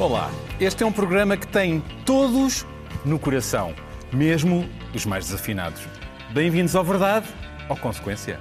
Olá, este é um programa que tem todos no coração, mesmo os mais desafinados. Bem-vindos ao Verdade ou Consequência.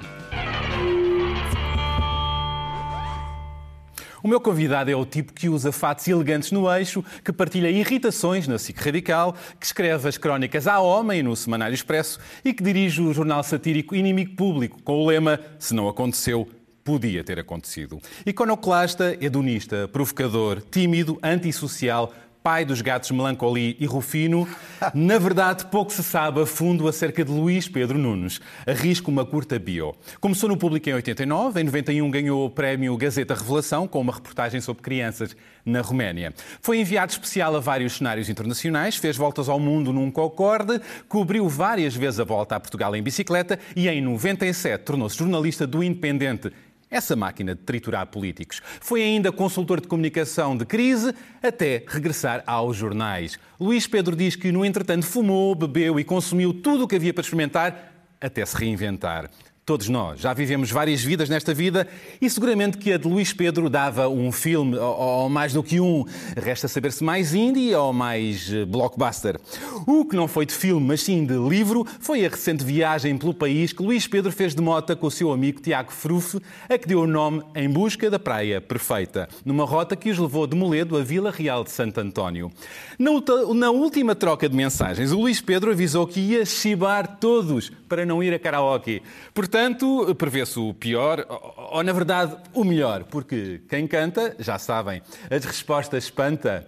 O meu convidado é o tipo que usa fatos elegantes no eixo, que partilha irritações na SIC Radical, que escreve as crónicas à homem no Semanário Expresso e que dirige o jornal satírico Inimigo Público, com o lema Se não aconteceu, podia ter acontecido. Iconoclasta, hedonista, provocador, tímido, antissocial, pai dos gatos Melancoli e Rufino, na verdade pouco se sabe a fundo acerca de Luís Pedro Nunes. Arrisco uma curta bio. Começou no público em 89, em 91 ganhou o prémio Gazeta Revelação com uma reportagem sobre crianças na Roménia. Foi enviado especial a vários cenários internacionais, fez voltas ao mundo num Concorde, cobriu várias vezes a volta a Portugal em bicicleta e em 97 tornou-se jornalista do Independente essa máquina de triturar políticos. Foi ainda consultor de comunicação de crise até regressar aos jornais. Luís Pedro diz que, no entretanto, fumou, bebeu e consumiu tudo o que havia para experimentar até se reinventar. Todos nós já vivemos várias vidas nesta vida e seguramente que a de Luís Pedro dava um filme, ou, mais do que um. Resta saber se mais indie ou mais eh, blockbuster. O que não foi de filme, mas sim de livro, foi a recente viagem pelo país que Luís Pedro fez de mota com o seu amigo Tiago Frufe, a que deu o nome Em Busca da Praia Perfeita, numa rota que os levou de Moledo a Vila Real de Santo António. Na última troca de mensagens, o Luís Pedro avisou que ia chibar todos para não ir a karaoke. Portanto, Portanto, prevê-se o pior, ou, ou, na verdade o melhor, porque quem canta, já sabem, as respostas espanta.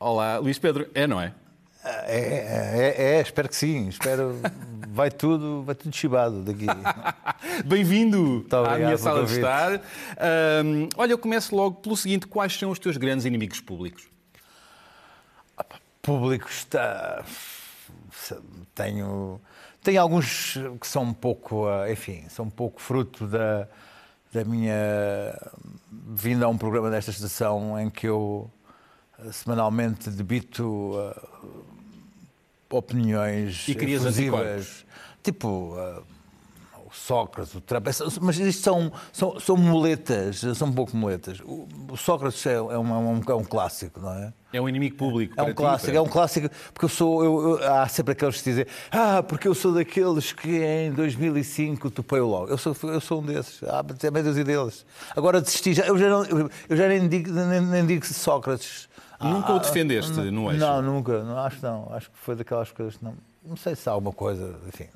Olá, Luís Pedro, é, não é? É, é, é, é espero que sim. Espero. Vai tudo, vai tudo chibado daqui. Bem-vindo à minha sala de estar. Um, olha, eu começo logo pelo seguinte: quais são os teus grandes inimigos públicos? Públicos está. Tenho tem alguns que são um pouco, eh, enfim, são um pouco fruto da, da minha vinda a um programa desta estação em que eu eh, semanalmente debito uh, opiniões e crias anticorpos. tipo Sócrates, o Trump, mas isto são, são, são muletas, são um pouco muletas. O, Sócrates é, é, um, é, um, é um clássico, não é? É um inimigo público. É um clássico, é um clássico, porque eu sou. Eu, eu, há sempre aqueles que dizem, ah, porque eu sou daqueles que em 2005 topei logo. Eu sou, eu sou um desses. Ah, é meio dúzia deles. Agora desisti, já, eu, já não, eu já nem digo, nem, nem digo Sócrates. Nunca ah, o defendeste não, no eixo? Não, nunca. Não, acho que não. Acho que foi daquelas coisas que não. Não sei se há alguma coisa, enfim.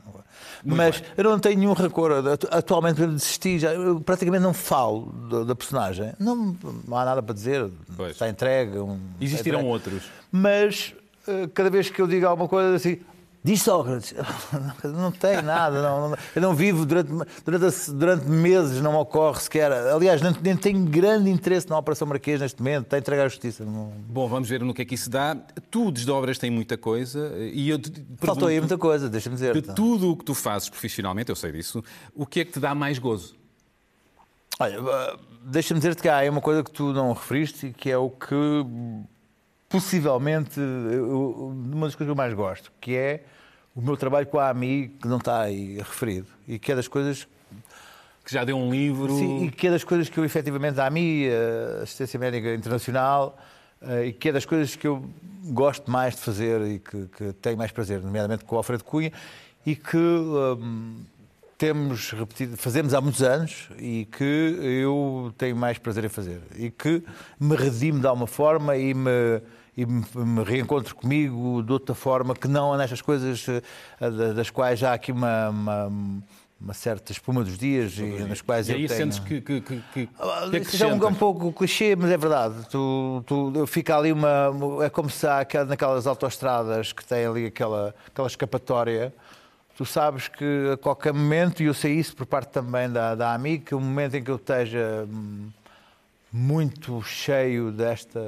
Muito mas bem. eu não tenho nenhum rancor. Atualmente eu desisti, já, eu praticamente não falo da, da personagem. Não, não, há nada para dizer. Pois. Está entregue. Um, Existirão entregue. outros. Mas eh, cada vez que eu digo alguma coisa assim, Diz Sócrates, não tem nada, não, eu não vivo durante, durante, durante meses, não ocorre sequer. Aliás, nem, nem tenho grande interesse na Operação Marquês neste momento, está a entregar a justiça. Não... Bom, vamos ver no que é que isso dá. Tu desdobras tem muita coisa e eu Faltou aí muita coisa, deixa-me dizer. De tudo o que tu fazes profissionalmente, eu sei disso, o que é que te dá mais gozo? Olha, deixa-me dizer-te que há uma coisa que tu não referiste, que é o que possivelmente uma das coisas que eu mais gosto, que é o meu trabalho com a AMI, que não está aí referido, e que é das coisas que já deu um livro. Sim, e que é das coisas que eu efetivamente, a AMI, a Assistência Médica Internacional, eh, e que é das coisas que eu gosto mais de fazer e que, que tenho mais prazer, nomeadamente com o Alfredo Cunha, e que um, temos repetido, fazemos há muitos anos e que eu tenho mais prazer em fazer. E que me redime de alguma forma e me e me reencontro comigo de outra forma, que não nestas coisas eh, das quais há aqui uma, uma, uma certa espuma dos dias e nas quais e aí eu tenho... sentes que, que, que, que, que é um, um pouco clichê, mas é verdade. Tu, tu, fica ali uma... É como se há naquelas autoestradas que têm ali aquela, aquela escapatória tu sabes que a qualquer momento, e eu sei isso por parte também da, da AMI, que o momento em que eu esteja hum, muito cheio desta,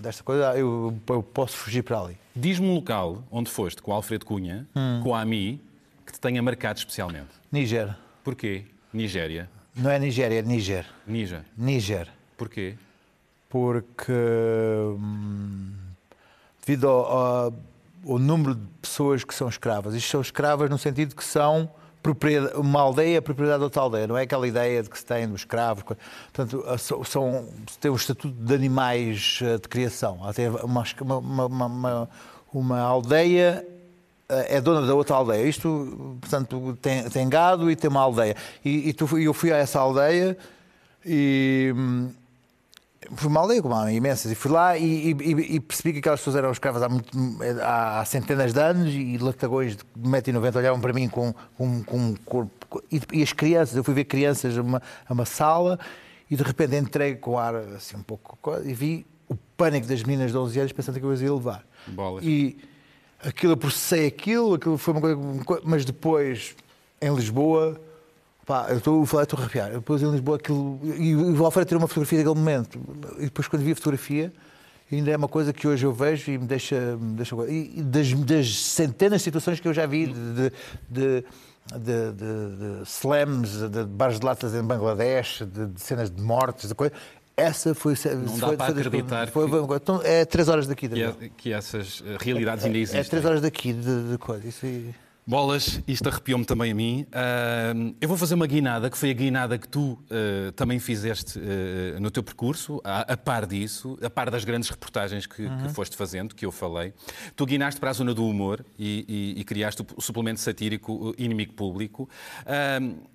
desta coisa, eu, eu posso fugir para ali. Diz-me um local onde foste com o Alfredo Cunha, hum. com a AMI, que te tenha marcado especialmente. Níger. Porquê? Nigéria. Não é Nigéria, é Níger. Níger. Níger. Porquê? Porque hum, devido ao, ao, ao, número de pessoas que são escravas, isto são escravas no sentido que são uma aldeia é propriedade de outra aldeia, não é aquela ideia de que se tem dos escravos. Portanto, são, tem o estatuto de animais eh, de criação. Tem uma, uma, uma, uma aldeia eh, é dona da outra aldeia. Isto, portanto, tem, tem gado e tem uma aldeia. E, e tu, eu fui a essa aldeia e fui aldeia com uma imensas e fui lá e, e, e, percebi que aquelas pessoas eram escravas há, muito, há, centenas de anos e latagões de 1,90m olhavam para mim com, com, com um corpo. E, e, as crianças, eu fui ver crianças a uma, a uma sala e de repente entrei com ar assim um pouco e vi o pânico das meninas de 11 anos pensando que eu as ia levar. Bolas. E aquilo, eu processei aquilo, aquilo foi uma coisa, mas depois em Lisboa Pá, eu estou a falar, estou a arrepiar. Depois em Lisboa aquilo. E o Alfredo tirou uma fotografia daquele momento. E depois quando vi a fotografia, ainda é uma coisa que hoje eu vejo e me deixa. Me deixa e das, das centenas de situações que eu já vi de, de, de de, slams, de bares de latas em Bangladesh, de, cenas de mortes, de coisa. Essa foi. Não foi, dá para acreditar. Foi, foi, então, é três horas daqui. Que, é, que essas realidades ainda existem. É, é três horas daqui de, de coisa. Isso aí. Bolas, isto arrepiou-me também a mim. Uh, eu vou fazer uma guinada, que foi a guinada que tu uh, também fizeste uh, no teu percurso, a, a, par disso, a par das grandes reportagens que, uhum. que, foste fazendo, que eu falei. Tu guinaste para a zona do humor e, e, e criaste o suplemento satírico Inimigo Público.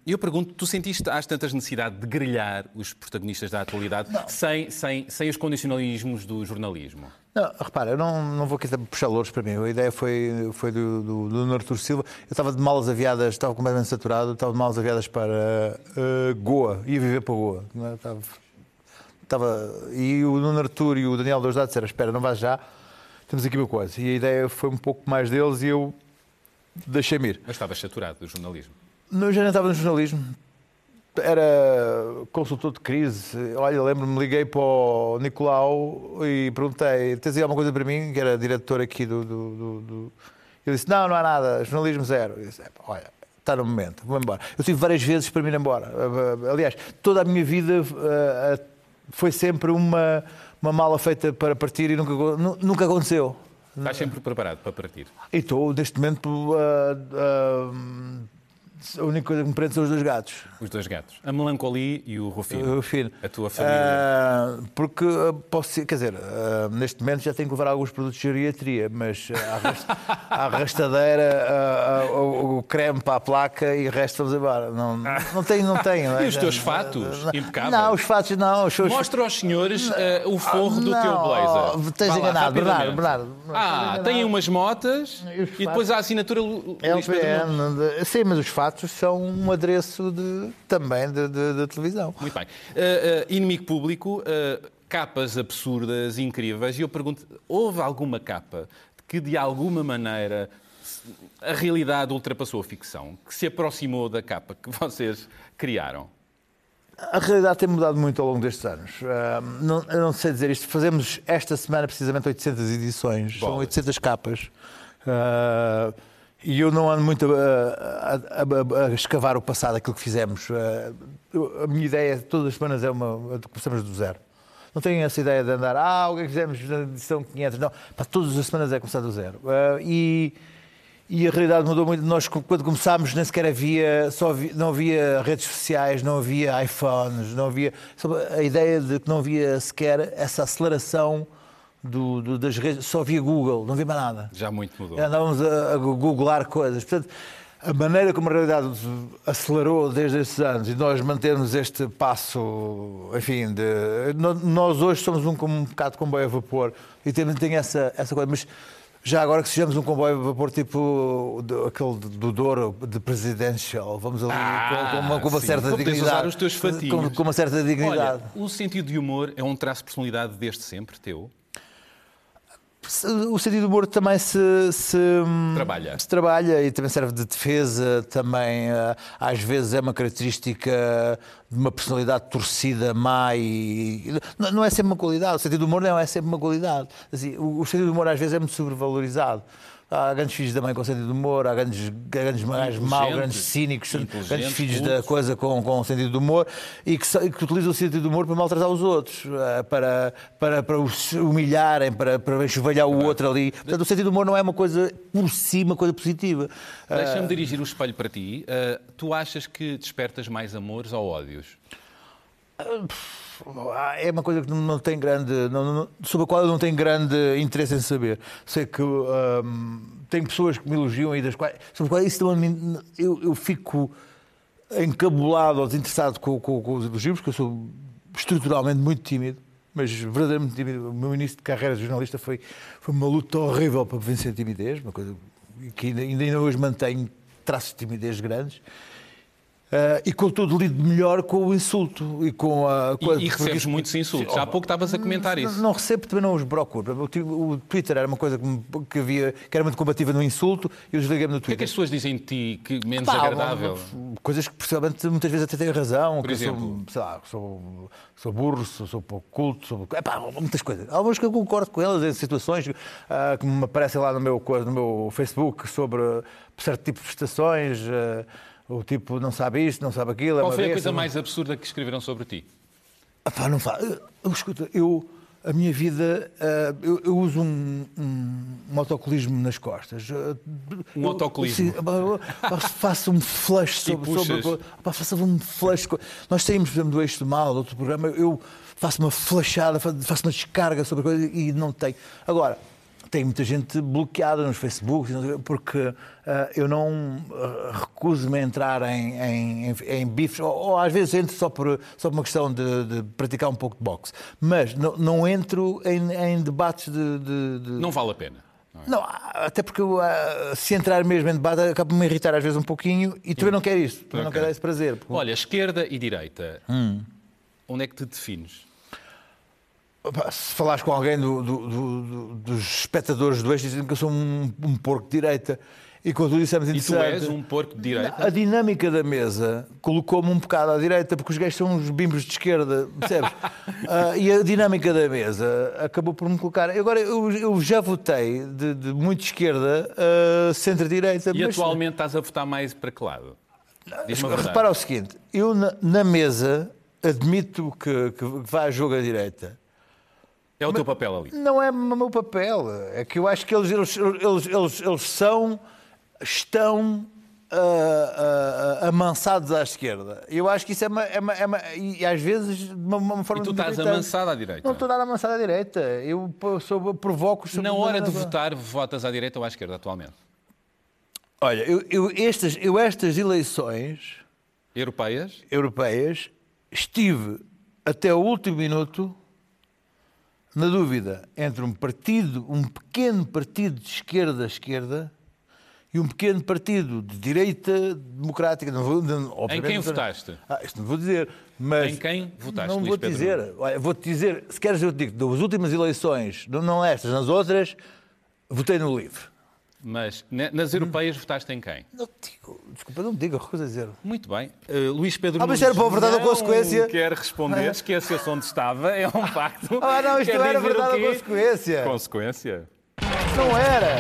Eu pergunto, tu sentiste às tantas necessidade de grelhar os protagonistas da atualidade sem, sem, sem os condicionalismos do jornalismo? Não, repara, eu não, não vou aqui puxar louros para mim. A ideia foi, foi do, do, do Artur Silva. Eu estava de malas aviadas, estava completamente saturado, estava de malas aviadas para uh, Goa, ia viver para Goa. É? Estava, estava, e o Nuno Artur e o Daniel Dousdado disseram: Espera, não vais já, temos aqui uma coisa. E a ideia foi um pouco mais deles e eu deixei-me ir. Mas estavas saturado do jornalismo? Não, já não estava no jornalismo era consultor de crise. Olha, lembro-me, liguei para o Nicolau e perguntei: tens aí alguma coisa para mim? Que era diretor aqui do. do, do, do... Ele disse: não, não há nada, jornalismo zero. Eu disse: olha, está no momento, vou embora. Eu tive várias vezes para me ir embora. Aliás, toda a minha vida uh, foi sempre uma, uma mala feita para partir e nunca, nunca aconteceu. Estás sempre preparado para partir? E estou, neste momento, uh, uh, a única coisa que me prende são os dois gatos. Os dois gatos. A melancolia e o Rufino. O Rufino. A tua família. Uh, porque ah, posso ser, quer dizer, uh, neste momento já tenho que levar alguns produtos de geriatria, mas a arrastadeira, uh, o, o, creme para a placa e o resto vamos embora. Não, não tenho, não tenho. É? E os teus fatos? Impecáveis. Não, os fatos não. Os seus... Mostra aos senhores o forro do teu blazer. Tens enganado, Bernardo, Bernardo. Ah, tem umas motas e, e depois a assinatura LPN. Sim, mas os fatos são um adereço de, também de, de, de televisão. Muito bem. Uh, uh, inimigo público, uh, capas absurdas, incríveis, e eu pergunto, houve alguma capa que de alguma maneira a realidade ultrapassou a ficção, que se aproximou da capa que vocês criaram? A realidade tem mudado muito ao longo destes anos. Uh, não, eu não sei dizer isto. Fazemos esta semana precisamente 800 edições, Bolas. são 800 capas. Uh, e eu não ando muito a, a, a, a, escavar o passado, aquilo que fizemos. A minha ideia todas as semanas é uma. Começamos do zero. Não tenho essa ideia de andar, ah, o que é que fizemos na edição 500. Não, para todas as semanas é começar do zero. E, e a realidade mudou muito. Nós, quando começámos, nem sequer havia, só havia, não havia redes sociais, não havia iPhones, não havia. A ideia de que não havia sequer essa aceleração do, do, das redes, só via Google, não via mais nada. Já muito mudou. Andávamos a, a googlar coisas. Portanto, a maneira como a realidade acelerou desde esses anos e nós mantemos este passo, enfim, de, nós hoje somos um, um bocado de comboio a vapor e também tem essa, essa coisa, mas já agora que sejamos um comboio a vapor tipo do, aquele do Douro, de presidential, vamos ali ah, com, com, uma, com uma certa dignidade. usar os teus Com, com, uma certa dignidade. Olha, o sentido de humor é um traço de personalidade desde sempre teu? O sentido do humor também se, se, trabalha. se trabalha e também serve de defesa, também eh, às vezes é uma característica de uma personalidade torcida, má e não é sempre uma qualidade, o sentido do humor não é sempre uma qualidade. Assim, o, o sentido do humor às vezes é muito sobrevalorizado Há grandes filhos da mãe com sentido de humor, há grandes, grandes gajos maus, grandes cínicos, grandes filhos cultos. da coisa com, com sentido de humor e que, que utilizam o sentido de humor para maltratar os outros, eh, para, para, para os humilharem, para, para enxovalhar o outro ali. Portanto, o sentido de humor não é uma coisa por si, uma coisa positiva. Deixa-me uh... dirigir o espelho para ti. Uh, tu achas que despertas mais amores ou ódios? Uh, é uma coisa que não tem grande, não, não, sobre a qual eu não tenho grande interesse em saber. Sei que hum, tem pessoas que me elogiam e das quais, sobre isso eu, eu fico encabulado ou desinteressado com, com, com os elogios, porque eu sou estruturalmente muito tímido mas verdadeiramente tímido. O meu início de carreira de jornalista foi, foi uma luta horrível para vencer a timidez, uma coisa que ainda, ainda hoje mantenho traços de timidez grandes. Uh, e contudo lido melhor com o insulto e com a. Com e, e recebes muitos insultos. Há pouco estavas a comentar isso. Não, não recebo, também não os procuro. O, Twitter era uma coisa que, que, havia, que era muito combativa no insulto e eu desliguei-me no Twitter. O que é que as pessoas dizem de ti que menos Pá, agradável? Coisas que, possivelmente, muitas vezes até têm razão. Por exemplo? Sou, sei lá, sou, sou burro, sou, sou pouco culto, sou, epá, muitas coisas. Algumas que eu concordo com elas em situações uh, que me aparecem lá no meu, no meu Facebook sobre certo tipo de prestações. Uh, o tipo não sabe isto, não sabe aquilo. É Qual foi a coisa mais absurda que escreveram sobre ti? Ah, pá, não fala. Escuta, eu, a minha vida, uh, eu, eu, uso um, um, um, autocolismo nas costas. Um autocolismo? faço um flash sobre. sobre pá, faço um flash. Nós saímos, por exemplo, do Eixo do Mal, outro programa, eu faço uma flashada, faço uma descarga sobre a coisa e não tenho. Agora tem muita gente bloqueada nos Facebook, porque uh, eu não uh, recuso-me a entrar em, em, em bifes, ou, ou, às vezes entro só por, só por uma questão de, de praticar um pouco de boxe, mas não, não entro em, em debates de, de, de, Não vale a pena. Não, é? não até porque uh, se entrar mesmo em debate acaba por me irritar às vezes um pouquinho e também não quero isso, também okay. não quero esse prazer. Porque... Olha, esquerda e direita, hum. onde é que te defines? Se falares com alguém do, do, do, dos espectadores do eixo, dizem que eu sou um, um porco de direita. E quando isso é muito interessante. E tu és um porco de direita? A dinâmica da mesa colocou-me um bocado à direita, porque os gajos são uns bimbos de esquerda, percebes? uh, e a dinâmica da mesa acabou por me colocar. Agora, eu, eu já votei de, de muito esquerda a centro-direita. E mas... atualmente estás a votar mais para que lado? Repara o seguinte: eu na, na mesa admito que, que vai a jogo à direita. É o Mas teu papel ali. Não é o meu papel. É que eu acho que eles, eles, eles, eles, eles são, estão uh, uh, amansados à esquerda. Eu acho que isso é uma. É uma, é uma e às vezes de uma, uma forma. E tu estás amansado à direita? Não estou nada amansado à direita. Eu sou, provoco. Na hora de votar, votas à direita ou à esquerda atualmente? Olha, eu, eu, estas, eu estas eleições. Europeias? Europeias, estive até o último minuto na dúvida entre um partido, um pequeno partido de esquerda a esquerda e um pequeno partido de direita democrática. Não vou, não, em quem votaste? Ah, isto não vou dizer. Mas em quem votaste? Não vou dizer. Vou-te dizer, se queres eu te digo, das últimas eleições, não estas, nas outras, votei no LIVRE. Mas nas europeias votaste em quem? Não digo, desculpa, não me diga, recuso a dizer. Muito bem. Uh, Luís Pedro Ah, mas era para a verdade ou consequência? quer responder, esquece-se onde estava, é um facto. Ah, não, isto não era verdade ou consequência. Consequência? Não era.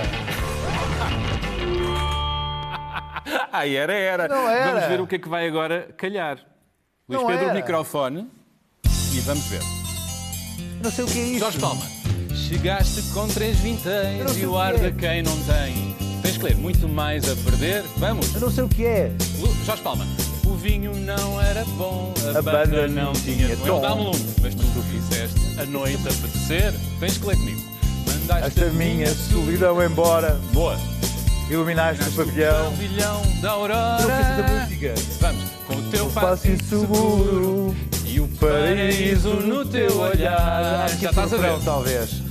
ah, era, era. Não era. Vamos ver o que é que vai agora calhar. Luís não Pedro, era. o microfone e vamos ver. Não sei o que é isso. Jorge Palma. Chegaste com três vinténs e o ar de quem não tem. Tens que ler muito mais a perder. Vamos. Eu não sei o que é. Jorge Palma. O vinho não era bom, a, a banda, banda, não tinha tom. Dá-me um, mas tu fizeste a noite apetecer. Tens que ler comigo. Mandaste a minha solidão embora. Boa. Iluminaste o pavilhão. O pavilhão da aurora. Não música. Vamos. Com o teu passo inseguro e o paraíso no teu olhar. Já estás a ver? Talvez.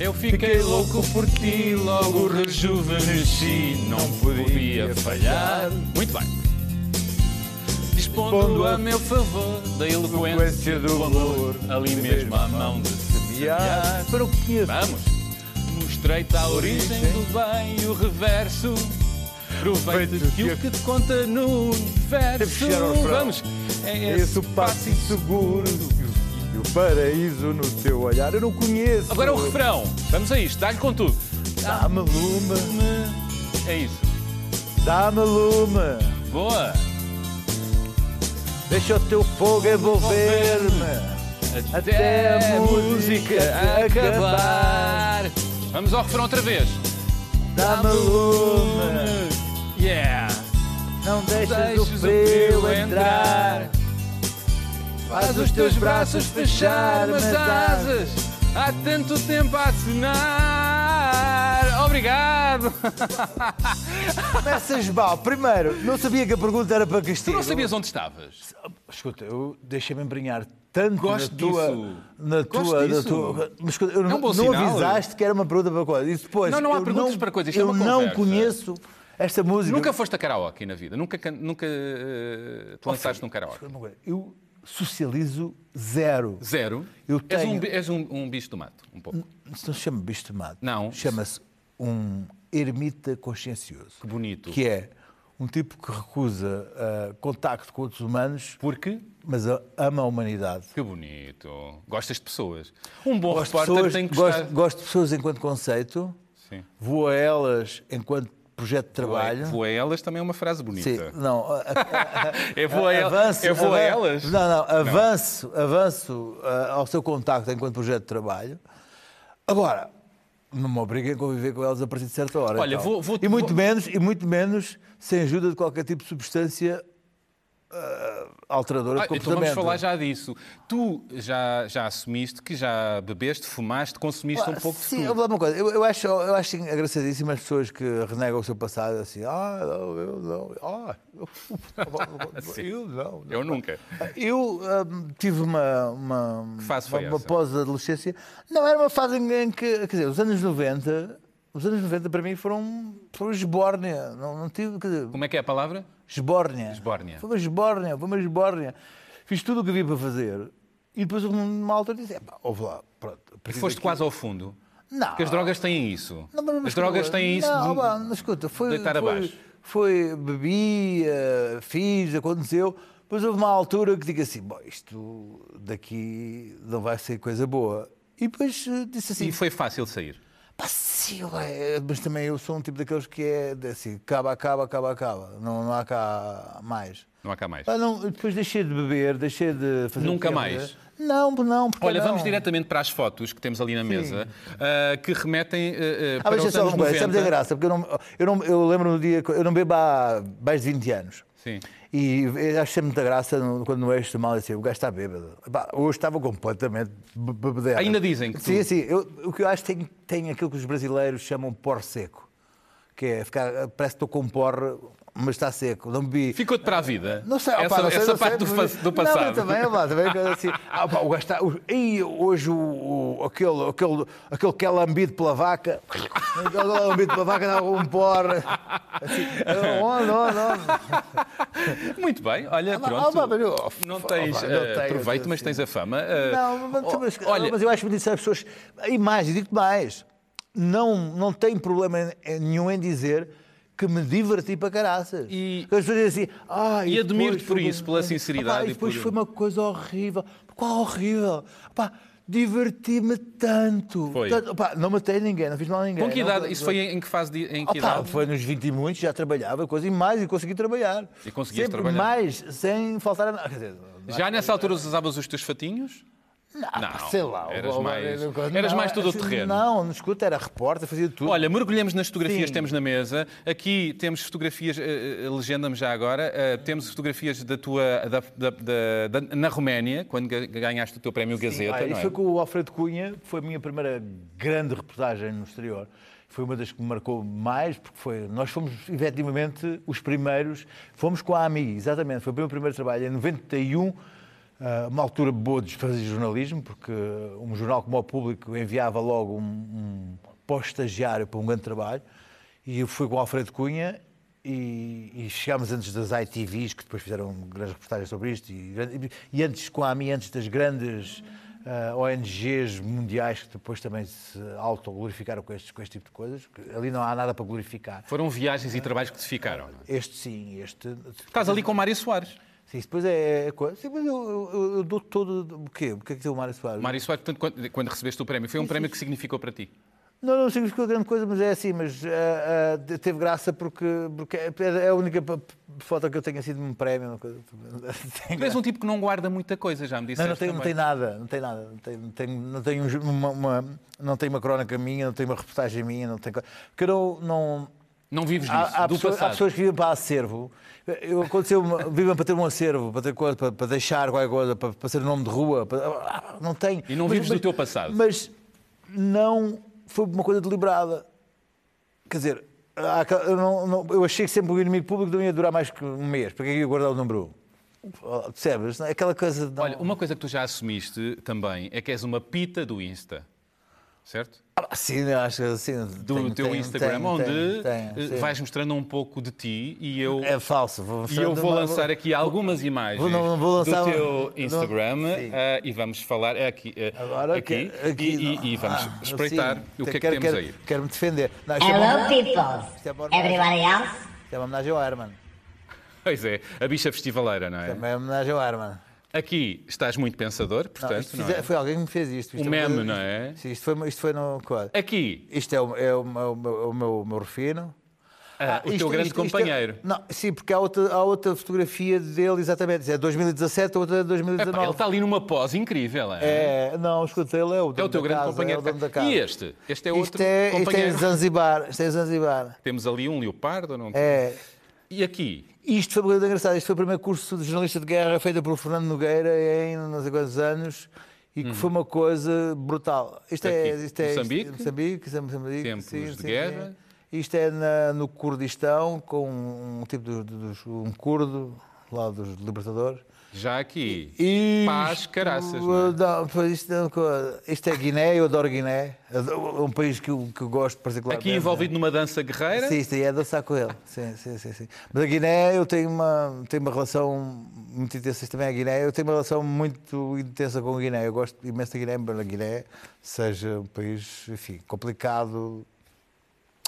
Eu fiquei louco por ti, logo rejuvenesci, não podia falhar. Muito bem. Dispondo a meu favor da eloquência do amor, ali mesmo à mão de semear. Para o que Vamos. Mostrei-te a origem do bem e o reverso. Proveito que o que te conta no verso. Vamos. É esse o passo inseguro o paraíso no teu olhar. Eu não conheço. Agora o refrão. Vamos a isto. Dá-lhe com tudo. Dá-me lume, É isso. dá-me lume. Boa! Deixa o teu fogo envolver-me. Até a música acabar. Vamos ao refrão outra vez. Dá-me lume. Yeah! Não deixes, Deixes o frio entrar. Faz os teus braços fechar as asas. Há tanto tempo a assinar. Obrigado! Começas mal. Primeiro, não sabia que a pergunta era para Tu castigo. não sabias onde estavas? Escuta, eu deixei-me embrenhar tanto Gosto na tua. disso. Na Gosto tua, na disso. tua mas escuta, eu É um não, não sinal. avisaste que era uma pergunta para coisa. E depois, Não, não há perguntas para coisa, isto é Eu não conheço esta música. Nunca foste a karaoke na vida? Nunca, nunca eh, te lançaste num karaoke? Eu socializo zero. Zero? Eu És, um, tenho- és um, um bicho do mato, um pouco. Não se chama bicho de mato. Não. Chama-se um ermita consciencioso. Que bonito. Que é um tipo que recusa ah, contacto com outros humanos, Porque? mas ama a humanidade. Que bonito. Gostas de pessoas. Um bom Gosto repórter pessoas, tem que gostar. gosto, gosto de pessoas enquanto conceito, Sim. vou a elas enquanto projeto de trabalho. Vou a elas também é uma frase bonita. Sim, não. a- a- É vou a, avanço, é vou a elas? Não, não, avanço, avanço ah, ao seu contacto enquanto projeto de trabalho. Agora, não me obriguem a conviver com elas a partir de certa hora. Olha, então. vou- vou- e muito vou- menos e muito menos sem ajuda de qualquer tipo de substância ah, alteradora Ah, de então comportamento. vamos falar já disso. Tu já, já assumiste que já bebeste, fumaste, consumiste um pouco de Sim, tudo. eu vou uma coisa. Eu, eu acho, eu acho engraçadíssimo as pessoas que renegam o seu passado assim. Ah, não, eu não. Ah, eu, Sim. eu não. Eu nunca. Eu hum, tive uma, uma, Que fase uma essa? pós-adolescência. Não, era uma fase em que, quer dizer, os anos 90, os anos 90 para mim foram, foram esbórnia. Não, não tive, dizer, Como é que é a palavra? esbórnia. Esbórnia. Foi uma esbórnia, foi uma esbórnia. Fiz tudo o que havia para fazer e depois uma altura disse, "Epá, ouve lá, pronto. partir Foste daqui- quase ao fundo. Não. Porque as drogas têm isso. Não, mas- mas as drogas têm isso Não, de pá, mas escuta, foi, deitar foi, abaixo. foi, bebi, eh, fiz, aconteceu. Depois houve uma altura que digo assim, bom, isto daqui não vai ser coisa boa. E depois eh, disse assim, E foi fácil sair. pá, sim, ué, mas também eu sou um tipo daqueles que é assim, acaba, acaba, acaba, acaba. Não, não há cá mais. Não há cá mais. Ah, não, depois deixei de beber, deixei de fazer. Nunca mais? Não, não, porque Olha, não. vamos diretamente para as fotos que temos ali na mesa, ah, que remetem ah, ah, Ah, para mas os é só anos uma coisa, sabe 90. a graça? Porque eu, não, eu, não, eu lembro no dia, que- eu não bebo há mais de 20 anos. Sim. E acho sempre muita graça quando no eixo mal assim, o gajo está bêbado. Epá, hoje estava completamente be- bebedero. Ainda dizem que tu- Sim, sim. Eu, o que eu acho que tem, tem aquilo que os brasileiros chamam porre seco. Que é ficar, parece que estou com um porre, mas está seco. Não bebi. Ficou-te para a vida? Não sei, essa, opá, não sei, essa não parte sei, do, do Não, passado. mas também, opá, também coisa assim. Ah, opá, o está. o- Ei, hoje o, o- aquele, aquele, aquele que é lambido pela vaca. Aquele lambido pela vaca dá um porre. Assim, onde, onde, onde? Muito bem, olha, Ah, pronto. ah, mas eu- não tens pá, não ah, tenho, proveito, mas assim. tens a fama. Ah, Não, mas, oh, olha, mas eu acho que às pessoas. E mais, e digo mais, não, não tenho problema em- nenhum em dizer que me diverti para caraças. E- as pessoas dizem assim. Ah, E depois admiro-te por isso, pela sinceridade Epá, e e depois por- foi uma coisa horrível. Qual horrível? Epá, diverti-me tanto. Foi. Tanto. Epá, não matei ninguém, não fiz mal a ninguém. com que não- idade? Isso foi em que fase? De, em que Opa, idade? foi nos 20 e muitos, já trabalhava, coisa e mais, e consegui trabalhar. E conseguiste Sempre trabalhar. mais, sem faltar a nada. Já nessa altura usavas os teus fatinhos? Não, Não, sei lá. eras mais- não, eras mais todo o assim, terreno. Não, não escuta, era repórter, fazia tudo. Olha, mergulhamos nas fotografias Sim. que temos na mesa. Aqui temos fotografias, eh, legenda-me já agora, eh, temos fotografias da tua, da, da- da- da- na Roménia, quando ga- ganhaste o teu prémio Gazeta, Olha, não isso é? foi com o Alfredo Cunha, que foi a minha primeira grande reportagem no exterior. Foi uma das que me marcou mais, porque foi, nós fomos efetivamente os primeiros, fomos com a AMI, exatamente, foi o meu primeiro trabalho, em 91, ah, uma altura boa de fazer jornalismo, porque um jornal como o Público enviava logo um, um pós-estagiário para um grande trabalho, e eu fui com o Alfredo Cunha e, e chegámos antes das ITVs, que depois fizeram grandes reportagens sobre isto, e, e antes com a AMI, antes das grandes ah, ONGs mundiais que depois também se autoglorificaram com, estes, com este tipo de coisas. Ali não há nada para glorificar. Foram viagens e trabalhos que te ficaram. é? Este sim, este. Estás ali com o Mário Soares. Sim, isso depois é. é coisa. Sim, mas eu, eu, eu dou todo. O quê? O que é que tem o Mário Soares? Mário Soares, portanto, quando, quando recebeste o prémio, foi um prémio que significou para ti. Não, não significou grande coisa, mas é assim, mas ah, ah, teve graça porque, porque é a única foto que eu tenho assim de um prémio. Uma coisa. Tu és um tipo que não guarda muita coisa, já me disseste não, não tem, não tem nada, não tem nada. Não tem, não tem, não um- uma, uma- não tem uma crónica minha, não tem uma reportagem minha, não tem. co- Porque eu não. não Não vives disso, há, há do pessoas, há passado. pessoas que vivem para acervo. Eu, aconteceu, vivem para ter um acervo, para, ter coisa, para, para deixar qualquer coisa, para, para ser nome de rua. para- ah, não tem. E não vives do teu passado. Mas não foi uma coisa deliberada. Quer dizer, há eu, não- não- eu achei que sempre o inimigo público não ia durar mais que um mês. Para que é que ia guardar o número 1? Percebes? Aquela coisa. não- Olha, uma coisa que tu já assumiste também é que és uma pita do Insta, certo? Ah, Sim, eu acho que sim. Do Tenho- teu tenho- Instagram, tenho- onde tenho- eh, vais mostrando um pouco de ti e eu, É falso. Vou e eu vou uma- lançar aqui algumas imagens Vou- não, vou lançar do teu não- Instagram sim. eh, e vamos falar é aqui, eh, Agora aqui, que- aqui e, e- não. e vamos Ah, espreitar sim. o que é que Quero- temos quero- aí. Quero-me defender. Não, é uma, Hello, people. é Everybody else? isto é uma homenagem ao Herman. Pois é, a bicha festivaleira, não é? Também é uma homenagem ao Herman. Aqui estás muito pensador, Não, portanto, isto não fize- é? Foi alguém que me fez isto. Isto Um é meme, coisa- não é? Sim, isto foi, isto foi no quadro. Aqui, Isto é o, é o, meu- o meu, o meu, o meu refino. ah, o isto- teu grande isto- isto é- companheiro. não, sim, porque há outra, há outra fotografia dele, exatamente. É 2017, a outra é Epá, 2019. ele está ali numa pose incrível, é? É, não, escuta, ele é o É o teu grande casa, companheiro. É o dono da casa. E este? Este é outro isto é, isto é companheiro. Zanzibar. Isto é Zanzibar. Temos ali um leopardo, não É, E aqui? isto foi uma coisa engraçada. Isto foi o primeiro curso de jornalista de guerra feito pelo Fernando Nogueira em não sei quantos anos e que foi uma coisa brutal. Isto é, Aqui, isto é Moçambique? Isto, Moçambique, é Moçambique, Tempos sim, de sim, guerra. sim. Isto é na- no Kurdistão com um tipo de, de- um curdo lá dos libertadores. Já aqui. Isto, Paz, caraças, não é? não, isto, é isto é Guiné, eu adoro Guiné. É um país que eu, que eu gosto particularmente. Aqui envolvido numa dança guerreira. Sim, isto aí é dançar com ele. Sim, sim, sim, sim. Mas a Guiné, eu tenho uma, tenho uma relação muito intensa também a Guiné. Eu tenho uma relação muito intensa com a Guiné. Eu gosto imenso da Guiné, embora a Guiné seja um país, enfim, complicado.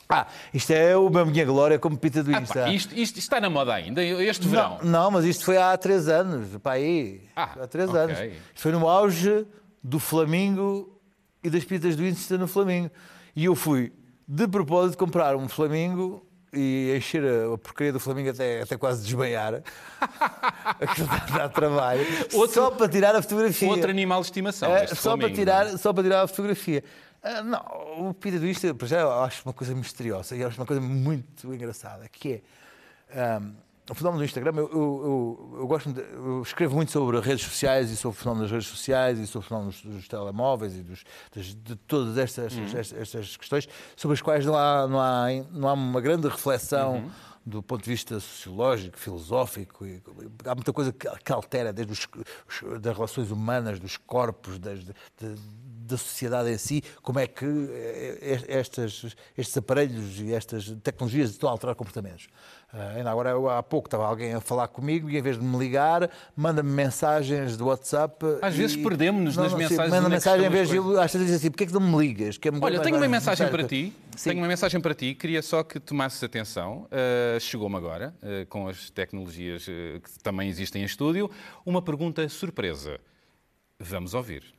Ah, isto é o- a minha glória como pita do Ah, Insta. pá, isto, isto está na moda ainda, este verão. Não, não, mas isto foi há três anos, pá, aí. Ah, há três ok. anos. Isto foi no auge do Flamingo e das pitas do Insta no Flamingo. E eu fui, de propósito, comprar um Flamingo e encher a, porcaria do Flamingo até, até quase desmaiar. Aquilo dá, trabalho. Outro- só para tirar a fotografia. Outro animal de estimação. É, só, para tirar, só para tirar a fotografia. Ah, não, o Insta, para já, eu acho uma coisa misteriosa e acho uma coisa muito engraçada, que é. ahm, o fenómeno do Instagram, eu, eu, eu, eu gosto de, eu escrevo muito sobre redes sociais e sobre o fenómeno das redes sociais e sobre o fenómeno dos, dos telemóveis e dos, das- de todas estas, estas, estas questões sobre as quais não há, não há, não há uma grande reflexão do ponto de vista sociológico, filosófico. E, há muita coisa que, que altera, desde os, os- das relações humanas, dos corpos, das, de- da sociedade em si, como é que eh, estas, estes aparelhos e estas tecnologias estão a alterar comportamentos. Ah, ainda agora, eu, há pouco, estava alguém a falar comigo e, em vez de me ligar, manda-me mensagens do WhatsApp. Às e- vezes perdemos-nos nas mensagens Manda mensagem, em vez de às vezes diz assim: porquê é que não me ligas? Que é Olha, tenho uma mensagem para ti. Sim. Tenho uma mensagem para ti. Queria só que tomasses atenção. Uh, Chegou-me agora, uh, com as tecnologias uh, que também existem em estúdio, uma pergunta surpresa. Vamos ouvir.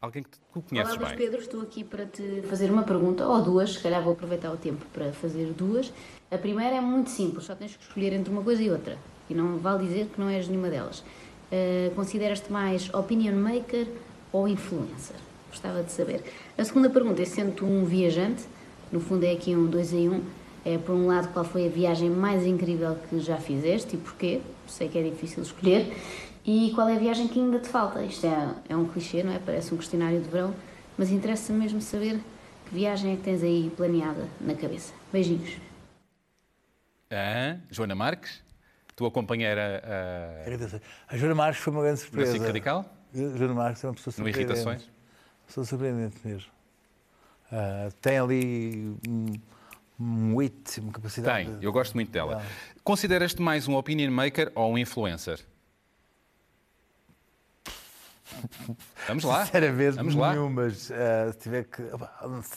Alguém que tu conheces Olá, bem. Pedro, estou aqui para te fazer uma pergunta, ou duas, se calhar vou aproveitar o tempo para fazer duas. A primeira é muito simples, só tens que escolher entre uma coisa e outra, e não vale dizer que não és nenhuma delas. Uh, Consideras-te mais opinion maker ou influencer? Gostava de saber. A segunda pergunta é, sendo tu um viajante, no fundo é aqui um dois em um, é, por um lado, qual foi a viagem mais incrível que já fizeste e porquê? Sei que é difícil escolher. E qual é a viagem que ainda te falta? Isto é, é um clichê, não é? Parece um questionário de verão, mas interessa mesmo saber que viagem é que tens aí planeada na cabeça. Beijinhos. Ah, Joana Marques, tua companheira uh, A Joana Marques foi uma grande surpresa. Radical, A Joana Marques é uma pessoa no surpreendente. Irritações. Sou surpreendente mesmo. Ah, tem ali um, um wit, uma capacidade. Tem, de- eu gosto muito dela. Consideras-te mais um opinion maker ou um influencer? Vamos lá. Sinceramente, Vamos lá. nenhum, mas ah, se tiver que.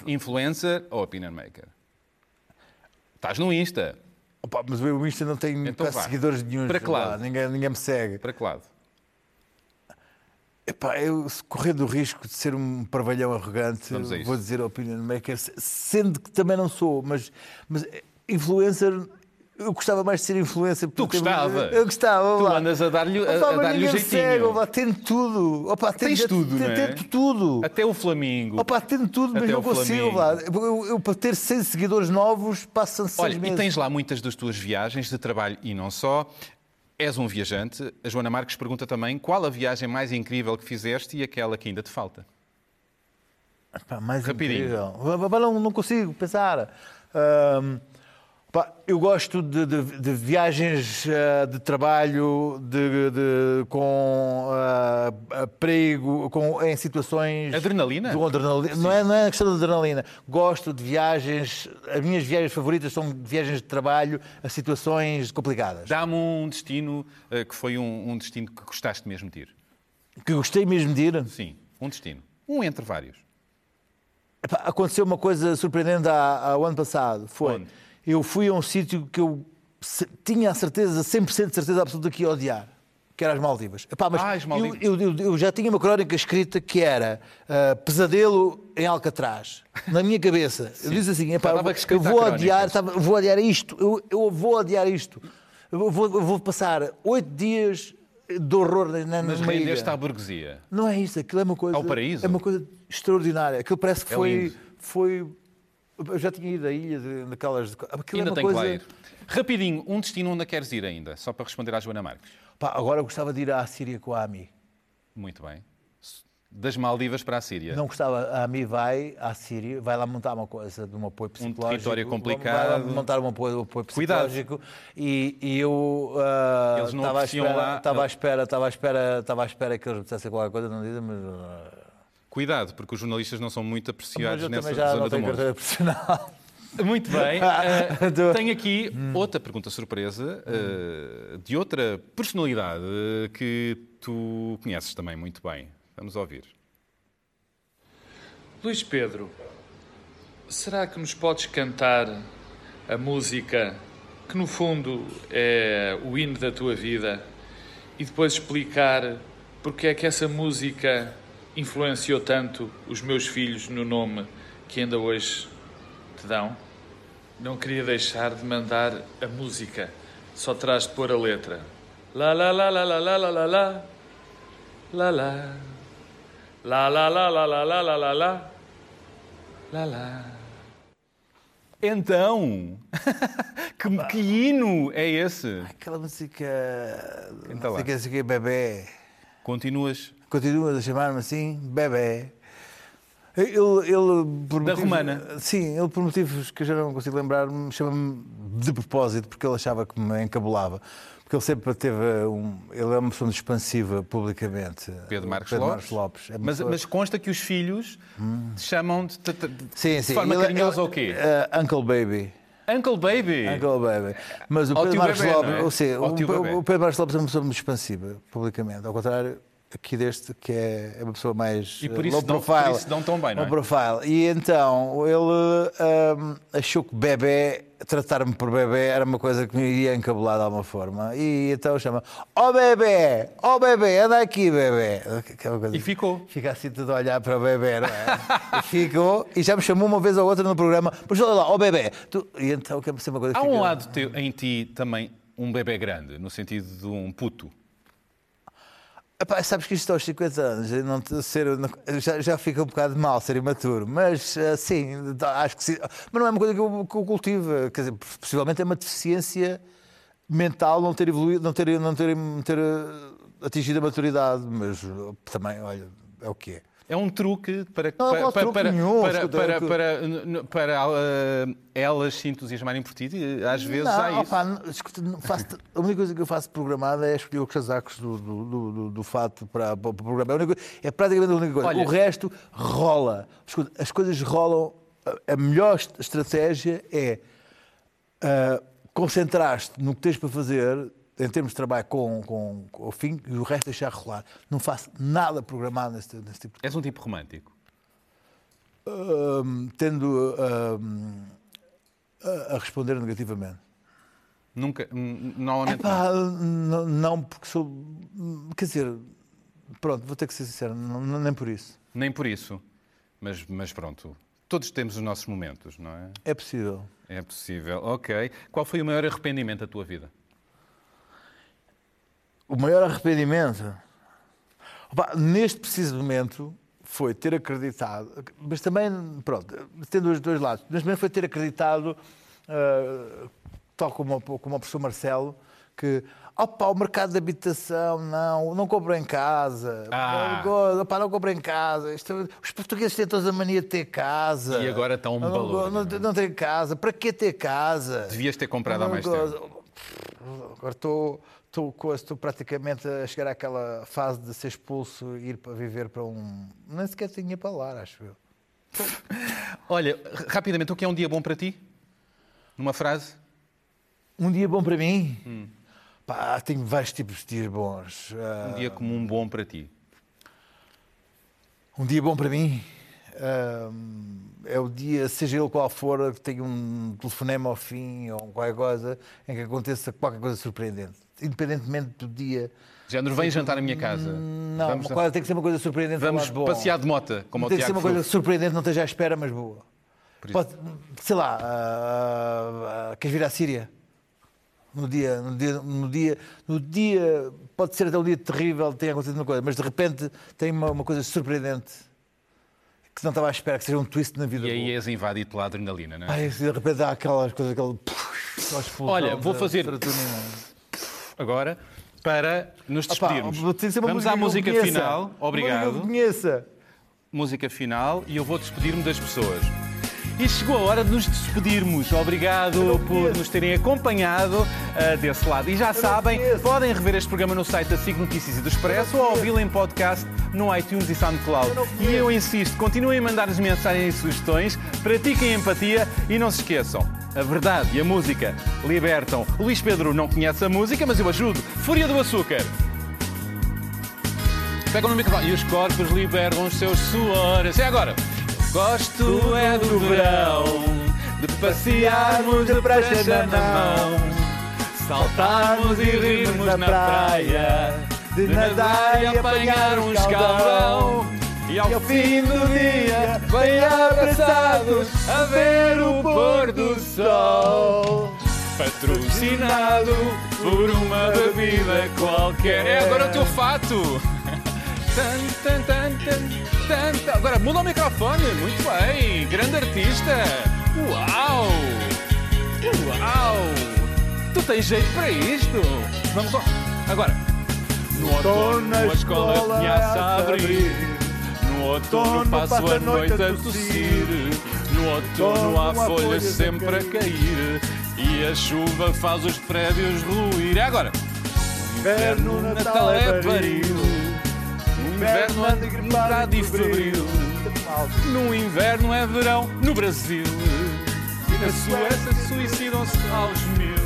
Influencer ou opinion maker? Estás no Insta. Opa, mas o Insta não tem Então seguidores nenhum. Para que lado? Ninguém, ninguém me segue. Para que lado? Epá, eu correndo o risco de ser um parvalhão arrogante, vou dizer opinion maker, sendo que também não sou, mas, mas influencer, eu gostava mais de ser influencer. Tu gostava? Eu gostava. Tu vá. andas a dar-lhe a, a me jeitinho. segue, opa, tento tudo. Opa, tento, Tens tudo, não é? Tento tudo. Até o Flamengo. Opa, tento tudo, mas Até não consigo. Vá. Eu, eu, para ter 100 seguidores novos, passam seis Olha, meses. e tens lá muitas das tuas viagens de trabalho e não só. És um viajante. A Joana Marques pergunta também qual a viagem mais incrível que fizeste e aquela que ainda te falta. Pá, mais Rapidinho. incrível. Não, não consigo pensar. Eu gosto de, de- de viagens ah, de trabalho de, com ah, ah, perigo, com, em situações. Adrenalina? de adrenalina. Não, é, não é questão de adrenalina. Gosto de viagens. As minhas viagens favoritas são viagens de trabalho a situações complicadas. Dá-me um destino eh, que foi um, um destino que gostaste mesmo de ir. Que gostei mesmo de ir. Sim, um destino. Um entre vários. Aconteceu uma coisa surpreendente há, há o ano passado. Foi. Onde? Eu fui a um sítio que eu tinha a certeza, 100% de certeza absoluta que ia odiar. Que era as Maldivas. Epá, mas Ah, as eu, Maldivas. eu- eu- eu já tinha uma crónica escrita que era ah, Pesadelo em Alcatraz. Na minha cabeça. Eu disse assim: epá, eu, eu vou odiar, eu vou odiar isto. Eu, eu vou odiar isto. Eu vou, vou passar oito dias de horror na, Mas numa ilha. rendeste à burguesia. Não é isso, aquilo é uma coisa. Ao paraíso? É uma coisa extraordinária. Aquilo parece que É foi. lindo. foi eu já tinha ido à ilha de, daquelas. Aquilo ainda é tem que lá coisa. ir. Rapidinho, um destino onde queres ir ainda, só para responder à Joana Marques. Pá, agora eu gostava de ir à Síria com a AMI. Muito bem. Das Maldivas para a Síria. Não gostava, a AMI vai à Síria, vai lá montar uma coisa de um apoio psicológico. território Vai complicado. lá montar um apoio, um apoio Cuidado. psicológico. E, e eu ah, Eles não estava, à espera, lá- estava à espera, estava à espera, estava à espera que eles me dissessem qualquer coisa, não dizem, mas. ah, Cuidado, porque os jornalistas não são muito apreciados nessa zona do mundo. Muito bem. Do- tenho aqui outra pergunta surpresa eh, de outra personalidade que tu conheces também muito bem. Vamos ouvir. Luís Pedro, será que nos podes cantar a música que no fundo é o hino da tua vida e depois explicar porque é que essa música influenciou tanto os meus filhos no nome que ainda hoje te dão? Não queria deixar de mandar a música, só traz de pôr a letra. La la la la la la la la la la la La la la la la la la la la la la Então, que, que hino é esse? Aquela música. Lá. música, música bebê. Continuas Continuas a chamar-me assim, bebê. Ele, ele, por Da motivos- romana? Sim, ele por motivos que eu já não consigo lembrar, me chama-me de propósito, porque ele achava que me encabulava. Porque ele sempre teve um. Ele é uma pessoa expansiva publicamente. Pedro Marcos Pedro Lopes. Marcos Lopes. É Mas, pessoa- mas consta que os filhos te chamam de, de- de- sim, de sim. forma Ele- carinhosa ele- ou quê? eh, Uncle Baby. Uncle Baby. Uncle Baby. Mas o Pedro Marcos Lopes, é? ou seja, o Pedro Marcos Lopes é uma pessoa muito expansiva, publicamente. Ao contrário aqui deste, que é, é uma pessoa mais E por eh, isso low profile. por isso dão tão bem, não é? low profile. E então ele ahm, achou que bebê, tratar-me por bebê, era uma coisa que me iria encabular de alguma forma. E então chama: Ó oh, bebê, ó oh, bebê, anda aqui, bebê. Coisa- E ficou. Fica assim tudo a olhar para o bebê, não é? E ficou, e já me chamou uma vez ou outra no programa, mas olha lá, ó bebê. Tu... E então que é uma coisa que Há fica- um lado teu, em ti também um bebê grande, no sentido de um puto. Epá, sabes que isto aos 50 anos não ser, já, já fica um bocado mal ser imaturo, mas ah, sim, acho que sim. Mas não é uma coisa que eu, que eu cultivo. Quer dizer, possivelmente é uma deficiência mental não ter evoluído, não ter, não ter, ter ah, atingido a maturidade, mas ah, também, olha, é o que é. É um truque para para, há para, para, para, para, ah, elas se entusiasmarem por ti. Às vezes há não, isso. não, escuta, não faço- a única coisa que eu faço programada é escolher os casacos do, do, do, do- fato para, para o programa. É, única é praticamente a única coisa. Olha- o resto rola. Escuta, as coisas rolam. A- melhor est- estratégia é ah, concentrar-te no que tens para fazer em termos de trabalho com, com, com o fim e o resto deixar rolar. Não faço nada programado nesse, nesse tipo de És um tipo romântico. Ahm, tendo ahm, a, a responder negativamente. Nunca, normalmente não. Epá, não, não, porque sou. Quer dizer, pronto, vou ter que ser sincero, não- nem por isso. Nem por isso. Mas, mas pronto, todos temos os nossos momentos, não é? É possível. É possível. Ok. Qual foi o maior arrependimento da tua vida? O maior arrependimento, Opa, neste preciso momento, foi ter acreditado, mas também, pronto, tem dois, dois lados. Neste momento foi ter acreditado, ah, tal como, como o professor Marcelo, que opa, o mercado de habitação, não, não compro em casa. Ah. Opa, não compro em casa. Isto- os portugueses têm todos a mania de ter casa. E agora está um não, balúrdio, Não, não, não tem casa. Para que ter casa? Devias ter comprado há mais tempo. Agora estou, estou, estou praticamente a chegar àquela fase de ser expulso e ir para viver para um. Nem sequer tinha para lá, acho eu. Olha, rapidamente, o que é um dia bom para ti? Numa frase? Um dia bom para mim? Hum. Pá, tenho vários tipos de dias bons. Ah, Um dia comum bom para ti. Um dia bom para mim ah, é o dia, seja ele qual for, que tenha um telefonema ao fim ou qualquer coisa em que aconteça qualquer coisa surpreendente. Independentemente do dia. Género, vem jantar à minha casa. Não, vamos uma coisa, tem que ser uma coisa surpreendente. vamos passear de mota, como o tem que ser Tiago uma coisa surpreendente, não esteja à espera, mas boa. Pode, sei lá, ah, ah, queres vir à Síria? No dia, no dia, no dia, no dia, pode ser até um dia terrível, tenha acontecido uma coisa, mas de repente tem uma, uma coisa surpreendente que não estava à espera, que seja um twist na vida. E aí és invadido pela adrenalina, não é? Ai, de repente há aquelas coisas, aquele. Olha, vou fazer-. Agora, para nos despedirmos. uma Vamos à música final. Obrigado. música final e eu vou despedir-me das pessoas. E chegou a hora de nos despedirmos. Obrigado por nos terem acompanhado ah, desse lado. E já sabem, podem rever este programa no site da SIC Notícias e do Expresso ou ouvi-lo em podcast no iTunes e SoundCloud. não E eu insisto, continuem a mandar-nos mensagens e sugestões, pratiquem empatia e não se esqueçam. A verdade e a música libertam. Luís Pedro não conhece a música, mas eu ajudo. Fúria do Açúcar. Pegam no microfone. E os corpos liberam os seus suores. E agora? Gosto é do verão, de passearmos de prancha na mão, saltarmos e rirmos na praia, de nadar e apanhar um escaldão. E ao fim do dia, bem abraçados, a ver o pôr do sol. Patrocinado por uma bebida qualquer. É agora o teu fato. Tan, tan, tan. Agora muda o microfone. Muito bem. Grande artista. Uau! Uau! Tu tens jeito para isto. Vamos lá. Agora. No outono a escola começa a abrir. No outono passo a noite a tossir. No outono há folhas sempre a cair. E a chuva faz os prédios ruir. E agora? Inverno, Natal é baril. No inverno anda gripado e febril. No inverno é verão no Brasil. E na Suécia suicidam-se aos mil.